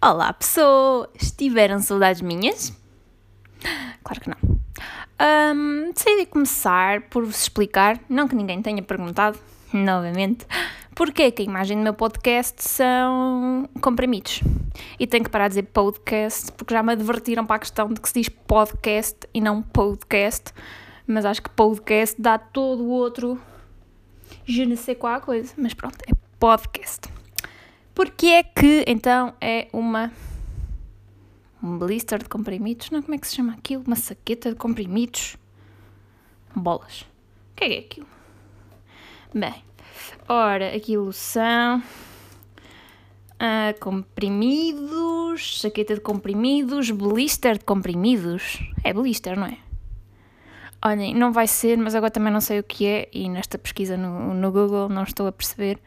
Olá pessoas! Tiveram saudades minhas? Claro que não. Um, decidi começar por vos explicar, não que ninguém tenha perguntado, novamente, porque é que a imagem do meu podcast são comprimidos. E tenho que parar de dizer podcast, porque já me advertiram para a questão de que se diz podcast e não podcast, mas acho que podcast dá todo o outro je ne sais qual coisa, mas pronto, é podcast. Porque é que então é uma. Um blister de comprimidos? Não, como é que se chama aquilo? Uma saqueta de comprimidos? Bolas. O que é, que é aquilo? Bem, ora, aquilo são. Ah, comprimidos, saqueta de comprimidos, blister de comprimidos. É blister, não é? Olhem, não vai ser, mas agora também não sei o que é e nesta pesquisa no, no Google não estou a perceber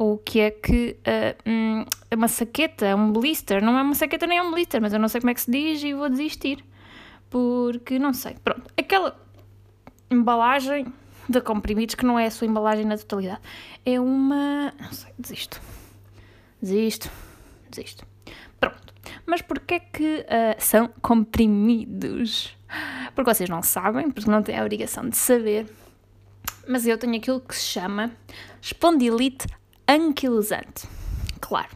o que é que uh, é uma saqueta, é um blister, não é uma saqueta nem é um blister, mas eu não sei como é que se diz e vou desistir. Porque não sei. Pronto, aquela embalagem de comprimidos que não é a sua embalagem na totalidade. É uma. Não sei, desisto. Desisto. Desisto. Pronto. Mas porquê é que uh, são comprimidos? Porque vocês não sabem, porque não têm a obrigação de saber. Mas eu tenho aquilo que se chama espondilite anquilosante. Claro,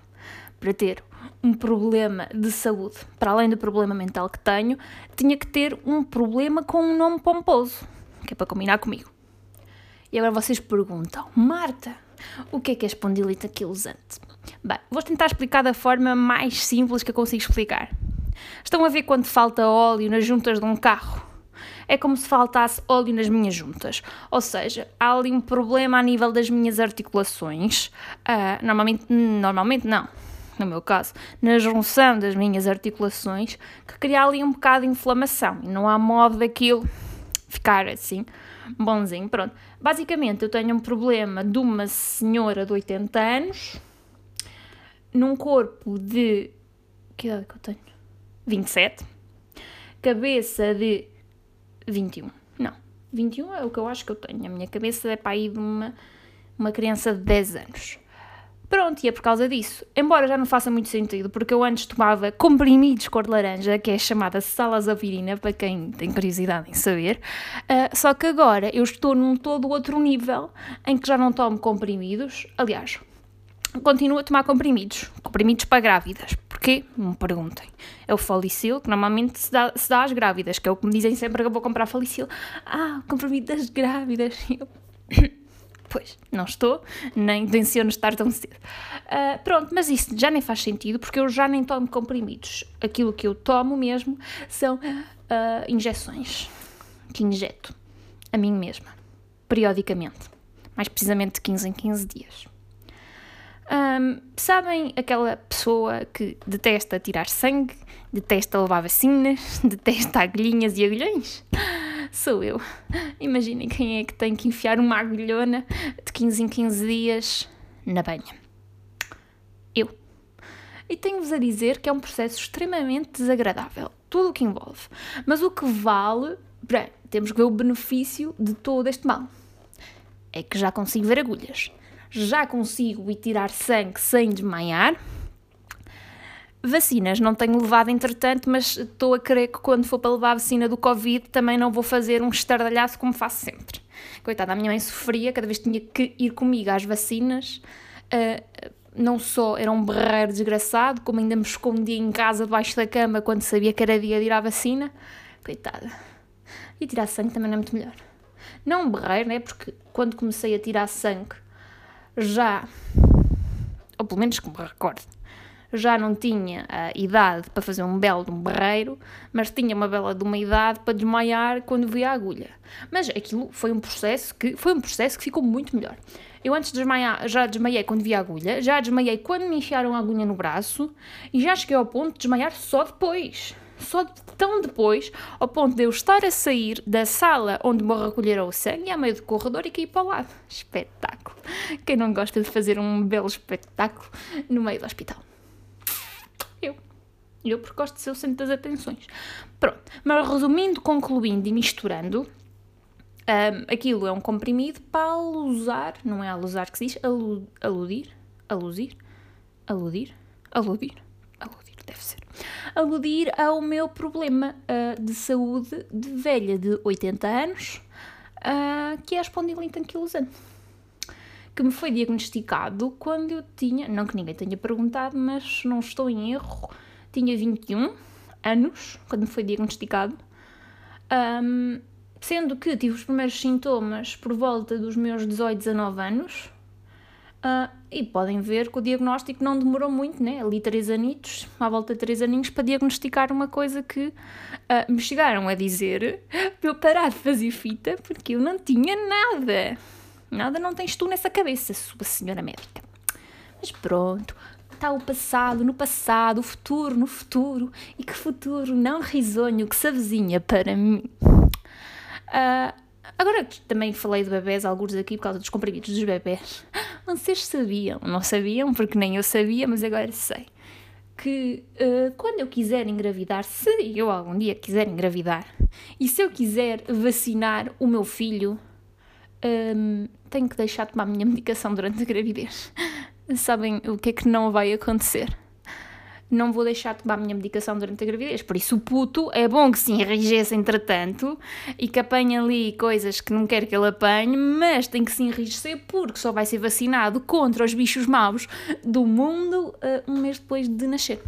para ter um problema de saúde, para além do problema mental que tenho, tinha que ter um problema com um nome pomposo, que é para combinar comigo. E agora vocês perguntam, Marta, o que é que é espondilite anquilosante? Bem, vou tentar explicar da forma mais simples que eu consigo explicar. Estão a ver quando falta óleo nas juntas de um carro? É como se faltasse óleo nas minhas juntas. Ou seja, há ali um problema a nível das minhas articulações. Uh, normalmente, normalmente não, no meu caso, na junção das minhas articulações, que cria ali um bocado de inflamação. E não há modo daquilo ficar assim, bonzinho. Pronto. Basicamente, eu tenho um problema de uma senhora de 80 anos num corpo de. Que idade que eu tenho? 27. Cabeça de 21. Não, 21 é o que eu acho que eu tenho. A minha cabeça é para aí de uma, uma criança de 10 anos. Pronto, e é por causa disso. Embora já não faça muito sentido, porque eu antes tomava comprimidos cor de laranja, que é chamada salazapirina, para quem tem curiosidade em saber. Uh, só que agora eu estou num todo outro nível em que já não tomo comprimidos. Aliás, continuo a tomar comprimidos. Comprimidos para grávidas. Porquê? Me perguntem. É o Falicil, que normalmente se dá, se dá às grávidas, que é o que me dizem sempre que eu vou comprar Falicil. Ah, comprimido das grávidas. Eu... Pois, não estou, nem tenciono estar tão cedo. Uh, pronto, mas isso já nem faz sentido, porque eu já nem tomo comprimidos. Aquilo que eu tomo mesmo são uh, injeções, que injeto a mim mesma, periodicamente. Mais precisamente de 15 em 15 dias. Um, sabem aquela pessoa que detesta tirar sangue, detesta levar vacinas, detesta agulhinhas e agulhões? Sou eu. Imaginem quem é que tem que enfiar uma agulhona de 15 em 15 dias na banha. Eu. E tenho-vos a dizer que é um processo extremamente desagradável, tudo o que envolve. Mas o que vale, bem, temos que ver o benefício de todo este mal. É que já consigo ver agulhas já consigo ir tirar sangue sem desmaiar. Vacinas não tenho levado entretanto, mas estou a crer que quando for para levar a vacina do Covid também não vou fazer um estardalhaço como faço sempre. Coitada, a minha mãe sofria cada vez tinha que ir comigo às vacinas. Uh, não só era um berreiro desgraçado, como ainda me escondia em casa debaixo da cama quando sabia que era dia de ir à vacina. Coitada. E tirar sangue também não é muito melhor. Não um berreiro, né? Porque quando comecei a tirar sangue já, ou pelo menos que me recordo, já não tinha a idade para fazer um belo de um barreiro, mas tinha uma bela de uma idade para desmaiar quando via a agulha. Mas aquilo foi um processo que foi um processo que ficou muito melhor. Eu antes de desmaiar, já desmaiei quando vi a agulha, já desmaiei quando me enfiaram a agulha no braço e já cheguei ao ponto de desmaiar só depois só tão depois, ao ponto de eu estar a sair da sala onde me recolheram o sangue, a meio do corredor e cair para o lado. Espetáculo! Quem não gosta de fazer um belo espetáculo no meio do hospital? Eu. Eu, porque gosto de ser o centro das atenções. Pronto, mas resumindo, concluindo e misturando, um, aquilo é um comprimido para alusar, não é alusar que se diz, alu, aludir, aluzir, aludir, aludir, deve ser, aludir ao meu problema uh, de saúde de velha de 80 anos, uh, que é a espondilite anquilosante, que me foi diagnosticado quando eu tinha, não que ninguém tenha perguntado, mas não estou em erro, tinha 21 anos quando me foi diagnosticado. Um, sendo que tive os primeiros sintomas por volta dos meus 18, 19 anos. Uh, e podem ver que o diagnóstico não demorou muito, né? Ali três anitos, à volta de três aninhos, para diagnosticar uma coisa que uh, me chegaram a dizer para eu parar de fazer fita, porque eu não tinha nada. Nada não tens tu nessa cabeça, sua senhora médica. Mas pronto, está o passado no passado, o futuro no futuro, e que futuro não risonho que se avizinha para mim. Uh, agora que também falei de bebés, alguns aqui por causa dos comprimidos dos bebés, vocês sabiam, não sabiam porque nem eu sabia, mas agora sei, que uh, quando eu quiser engravidar, se eu algum dia quiser engravidar, e se eu quiser vacinar o meu filho, um, tenho que deixar de tomar a minha medicação durante a gravidez. Sabem o que é que não vai acontecer? Não vou deixar de tomar a minha medicação durante a gravidez. Por isso, o puto é bom que se enrijeça entretanto e que apanhe ali coisas que não quer que ele apanhe, mas tem que se enrijecer porque só vai ser vacinado contra os bichos maus do mundo uh, um mês depois de nascer.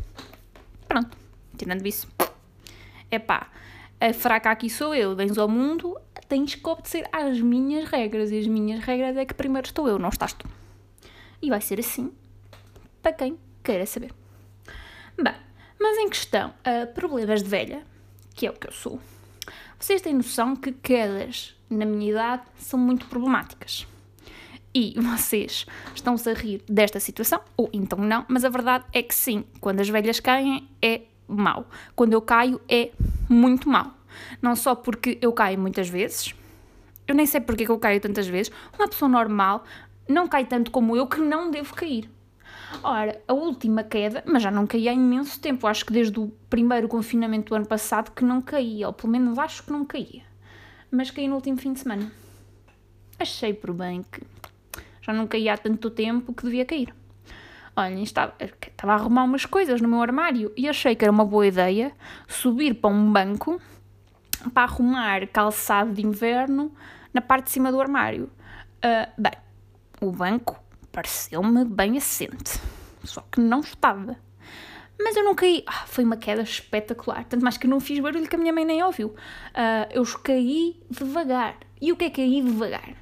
Pronto, tirando isso. É pá, a fraca aqui sou eu, vens ao mundo, tens que obedecer às minhas regras e as minhas regras é que primeiro estou eu, não estás tu. E vai ser assim para quem queira saber. Bem, mas em questão a problemas de velha, que é o que eu sou, vocês têm noção que quedas na minha idade são muito problemáticas. E vocês estão-se a rir desta situação, ou então não, mas a verdade é que sim, quando as velhas caem é mau. Quando eu caio é muito mau. Não só porque eu caio muitas vezes, eu nem sei porque é que eu caio tantas vezes, uma pessoa normal não cai tanto como eu que não devo cair. Ora, a última queda, mas já não caí há imenso tempo, acho que desde o primeiro confinamento do ano passado que não caía, ou pelo menos acho que não caía. Mas caí no último fim de semana. Achei por bem que já não caía há tanto tempo que devia cair. Olha, estava, estava a arrumar umas coisas no meu armário e achei que era uma boa ideia subir para um banco para arrumar calçado de inverno na parte de cima do armário. Uh, bem, o banco pareceu-me bem assente. Só que não estava. Mas eu não caí. Ah, foi uma queda espetacular. Tanto mais que eu não fiz barulho que a minha mãe nem ouviu. Uh, eu caí devagar. E o que é cair devagar?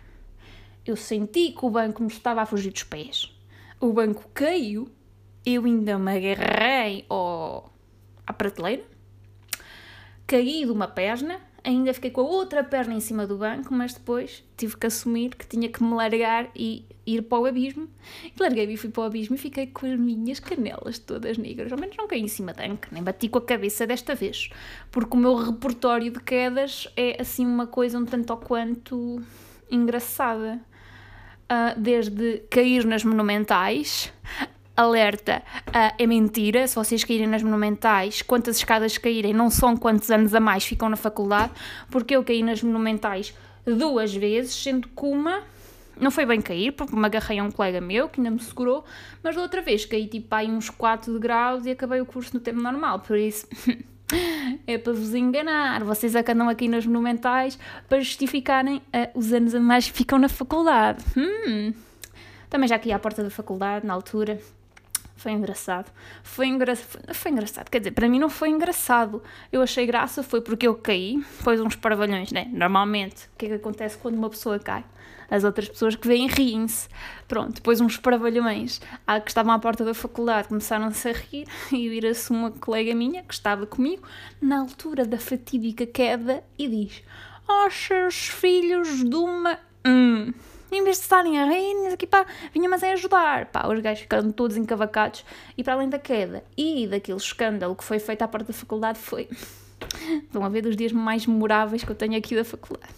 Eu senti que o banco me estava a fugir dos pés. O banco caiu. Eu ainda me agarrei ao... à prateleira. Caí de uma perna ainda fiquei com a outra perna em cima do banco, mas depois tive que assumir que tinha que me largar e ir para o abismo. Larguei-me e fui para o abismo e fiquei com as minhas canelas todas negras. Ao menos não caí em cima da anca, nem bati com a cabeça desta vez. Porque o meu repertório de quedas é assim uma coisa um tanto ou quanto engraçada. Uh, desde cair nas monumentais alerta, uh, é mentira. Se vocês caírem nas monumentais, quantas escadas caírem, não são quantos anos a mais ficam na faculdade, porque eu caí nas monumentais duas vezes, sendo que uma não foi bem cair, porque me agarrei a um colega meu que ainda me segurou, mas da outra vez caí tipo aí uns 4 graus e acabei o curso no tempo normal, por isso. é para vos enganar. Vocês é andam aqui nas monumentais para justificarem uh, os anos a mais que ficam na faculdade. Hum. Também já aqui à porta da faculdade, na altura, foi engraçado. Foi, engra... foi engraçado. Quer dizer, para mim não foi engraçado. Eu achei graça, foi porque eu caí, pôs uns parvalhões, né? Normalmente, o que é que acontece quando uma pessoa cai? As outras pessoas que vêm riem-se. Pronto, depois uns parvalhões ah, que estavam à porta da faculdade começaram-se a rir e vira-se uma colega minha que estava comigo na altura da fatídica queda e diz: Oh, seus filhos de uma. Hum em vez de estarem a rir, aqui pá, vinha mas a ajudar. Pá, os gajos ficaram todos encavacados e para além da queda e daquele escândalo que foi feito à parte da faculdade foi... Estão a ver dos dias mais memoráveis que eu tenho aqui da faculdade.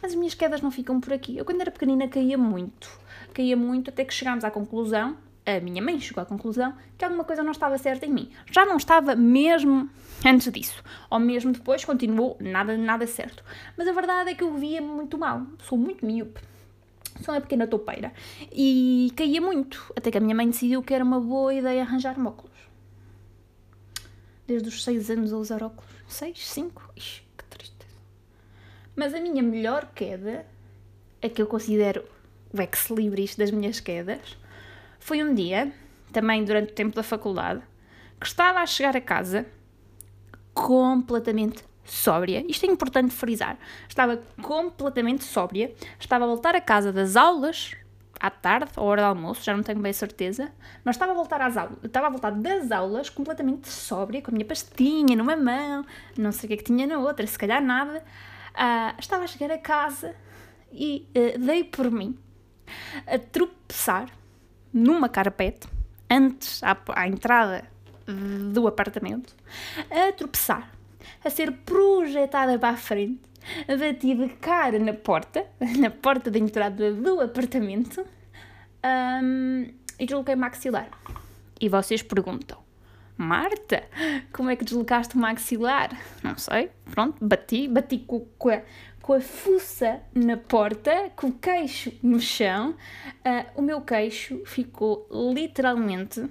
Mas as minhas quedas não ficam por aqui. Eu quando era pequenina caía muito. Caía muito até que chegámos à conclusão, a minha mãe chegou à conclusão, que alguma coisa não estava certa em mim. Já não estava mesmo antes disso. Ou mesmo depois continuou nada, nada certo. Mas a verdade é que eu via muito mal. Sou muito míope sou uma pequena topeira. E caía muito, até que a minha mãe decidiu que era uma boa ideia arranjar óculos. desde os 6 anos a usar óculos. 6, 5? Ixi, que tristeza. Mas a minha melhor queda, a que eu considero o ex-libris das minhas quedas, foi um dia, também durante o tempo da faculdade, que estava a chegar a casa completamente sóbria. Isto é importante frisar. Estava completamente sóbria. Estava a voltar a casa das aulas à tarde, à hora do almoço, já não tenho bem certeza, mas estava a voltar às aulas, estava a voltar das aulas completamente sóbria, com a minha pastinha numa mão, não sei o que é que tinha na outra, se calhar nada. Uh, estava a chegar a casa e uh, dei por mim a tropeçar numa carpete, antes à, à entrada do apartamento, a tropeçar, a ser projetada para a frente, bati de cara na porta, na porta de entrada do apartamento, um, e desloquei o maxilar. E vocês perguntam, Marta, como é que deslocaste o maxilar? Não sei, pronto, bati, bati com, com, a, com a fuça na porta, com o queixo no chão, uh, o meu queixo ficou literalmente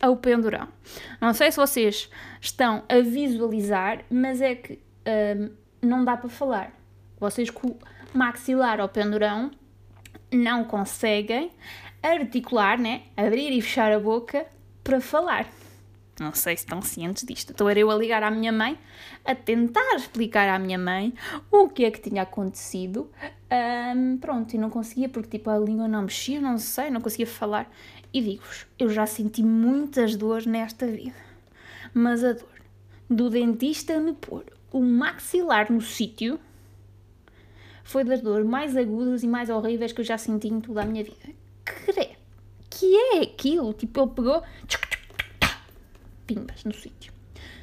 ao pendurão. Não sei se vocês estão a visualizar, mas é que um, não dá para falar. Vocês com o maxilar ao pendurão não conseguem articular, né? abrir e fechar a boca para falar. Não sei se estão cientes disto. Estou eu a ligar à minha mãe, a tentar explicar à minha mãe o que é que tinha acontecido. Um, pronto, e não conseguia, porque tipo a língua não mexia, não sei, não conseguia falar. E digo-vos, eu já senti muitas dores nesta vida. Mas a dor do dentista me pôr o maxilar no sítio foi das dores mais agudas e mais horríveis que eu já senti em toda a minha vida. Que, que é aquilo? Tipo, ele pegou pimbas no sítio.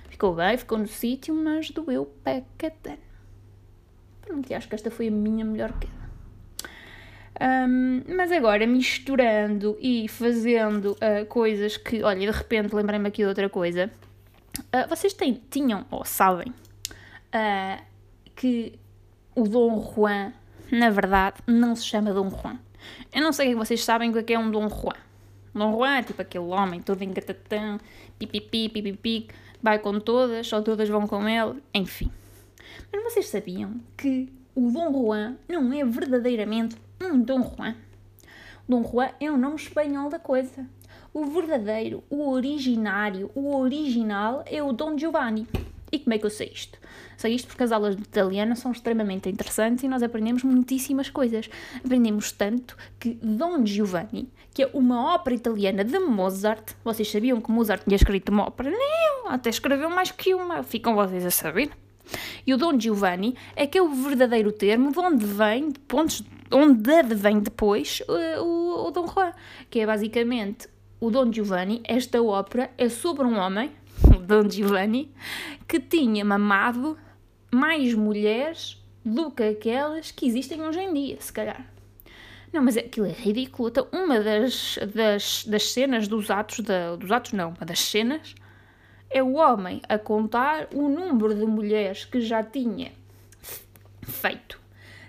Ficou bem, ficou no sítio, mas doeu pacatano. Pronto, acho que esta foi a minha melhor queda. Um, mas agora, misturando e fazendo uh, coisas que, olha, de repente lembrei-me aqui de outra coisa. Uh, vocês têm, tinham ou sabem uh, que o Dom Juan, na verdade, não se chama Dom Juan. Eu não sei se vocês sabem o que é um Dom Juan. Dom Juan é tipo aquele homem todo engatatão, pipipi, pipipi, vai com todas, só todas vão com ele, enfim. Mas vocês sabiam que o Dom Juan não é verdadeiramente um Dom Juan? Dom Juan é o nome espanhol da coisa. O verdadeiro, o originário, o original é o Dom Giovanni. E como é que eu sei isto? Sei isto porque as aulas de italiano são extremamente interessantes e nós aprendemos muitíssimas coisas. Aprendemos tanto que Don Giovanni, que é uma ópera italiana de Mozart, vocês sabiam que Mozart tinha escrito uma ópera? Não, até escreveu mais que uma, ficam vocês a saber. E o Don Giovanni é que é o verdadeiro termo de onde vem, de pontos, onde advém depois uh, o, o Dom Juan, que é basicamente o Don Giovanni, esta ópera é sobre um homem Don Giovanni, que tinha mamado mais mulheres do que aquelas que existem hoje em dia, se calhar. Não, mas aquilo é ridículo. Então, uma das, das, das cenas dos atos, da, dos atos não, uma das cenas, é o homem a contar o número de mulheres que já tinha feito.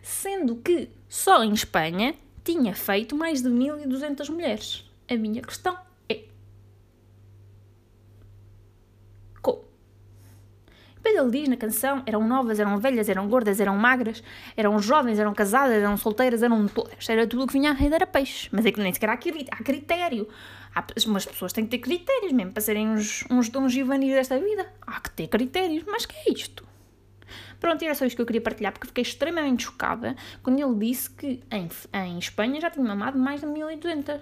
Sendo que só em Espanha tinha feito mais de 1200 mulheres. A minha questão Ele diz na canção: eram novas, eram velhas, eram gordas, eram magras, eram jovens, eram casadas, eram solteiras, eram todas. Era tudo o que vinha a rede era peixe. Mas é que nem sequer há, critério. Há, umas pessoas têm que ter critérios mesmo para serem uns, uns dons givanis desta vida. Há que ter critérios. Mas que é isto? Pronto, era só isto que eu queria partilhar, porque fiquei extremamente chocada quando ele disse que em, em Espanha já tinha mamado mais de 1200.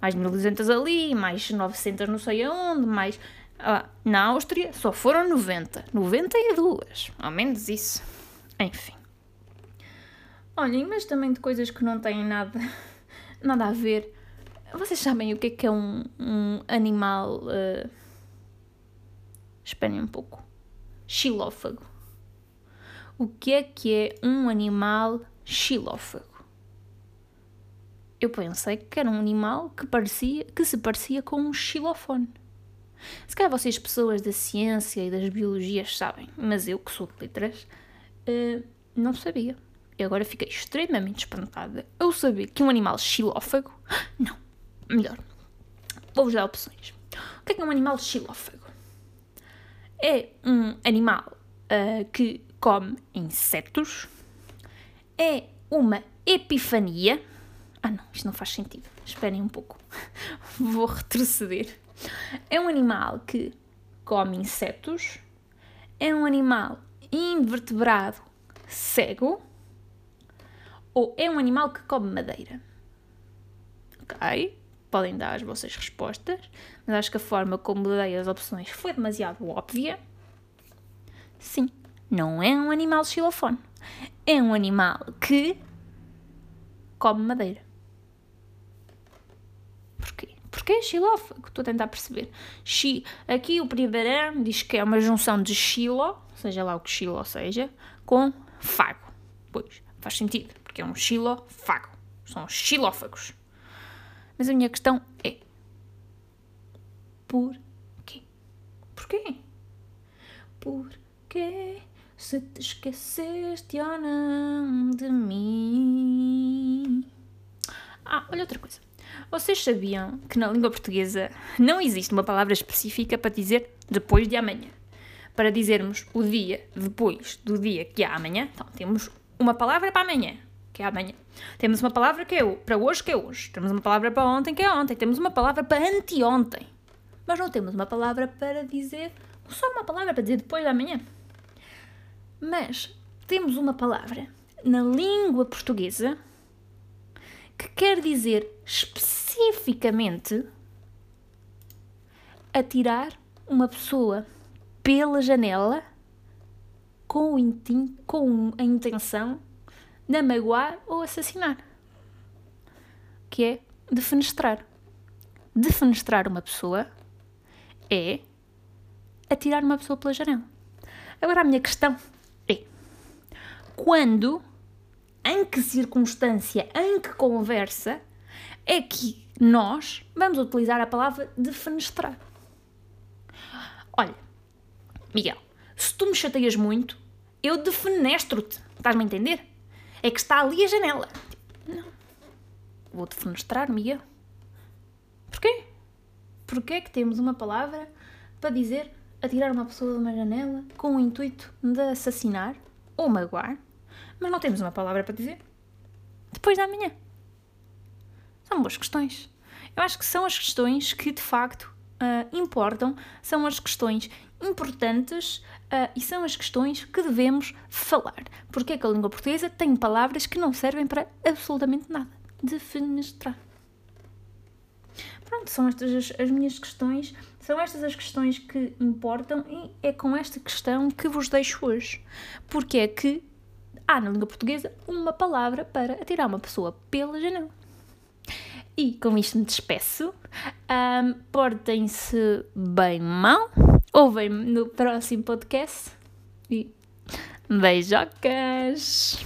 Mais de 1200 ali, mais 900 não sei aonde, mais ah, na Áustria só foram 90. 92. Ao menos isso. Enfim. Olhem, mas também de coisas que não têm nada, nada a ver. Vocês sabem o que é que é um, um animal. Uh... Esperem um pouco. Xilófago. O que é que é um animal xilófago? Eu pensei que era um animal que, parecia, que se parecia com um xilofone. Se calhar vocês, pessoas da ciência e das biologias, sabem, mas eu, que sou de letras, uh, não sabia. E agora fiquei extremamente espantada ao saber que um animal xilófago. Não, melhor, vou-vos dar opções. O que é, que é um animal xilófago? é um animal uh, que come insetos, é uma epifania. Ah, não, isto não faz sentido. Esperem um pouco. Vou retroceder. É um animal que come insetos, é um animal invertebrado cego ou é um animal que come madeira? Ok, podem dar as vossas respostas, mas acho que a forma como dei as opções foi demasiado óbvia. Sim, não é um animal xilofone. É um animal que come madeira. Porquê? Porquê é xilófago? Estou a tentar perceber. Xi, aqui o primeiro diz que é uma junção de xilo, seja lá o que xilo seja, com fago. Pois, faz sentido, porque é um xilofago. São xilófagos. Mas a minha questão é: porquê? Porquê? Porquê se te esqueceste ou não de mim? Ah, olha outra coisa. Vocês sabiam que na língua portuguesa não existe uma palavra específica para dizer depois de amanhã? Para dizermos o dia depois do dia que há amanhã, então temos uma palavra para amanhã, que é amanhã. Temos uma palavra que é para hoje, que é hoje. Temos uma palavra para ontem, que é ontem. Temos uma palavra para anteontem. Mas não temos uma palavra para dizer, só uma palavra para dizer depois de amanhã. Mas temos uma palavra na língua portuguesa que quer dizer especificamente atirar uma pessoa pela janela com, intim, com a intenção de magoar ou assassinar. Que é defenestrar. Defenestrar uma pessoa é atirar uma pessoa pela janela. Agora a minha questão é: quando, em que circunstância, em que conversa é que nós vamos utilizar a palavra defenestrar? Olha, Miguel, se tu me chateias muito, eu defenestro-te. Estás-me a entender? É que está ali a janela. Não. Vou defenestrar, Miguel. Porquê? Porquê é que temos uma palavra para dizer atirar uma pessoa de uma janela com o intuito de assassinar ou magoar, mas não temos uma palavra para dizer depois da manhã? São boas questões. Eu acho que são as questões que de facto uh, importam, são as questões importantes uh, e são as questões que devemos falar. Porque é que a língua portuguesa tem palavras que não servem para absolutamente nada. Defenestrar. Pronto, são estas as, as minhas questões, são estas as questões que importam e é com esta questão que vos deixo hoje. Porque é que há na língua portuguesa uma palavra para atirar uma pessoa pela janela. E com isto me despeço. Um, Portem-se bem mal. Ouvem-me no próximo podcast. E beijocas!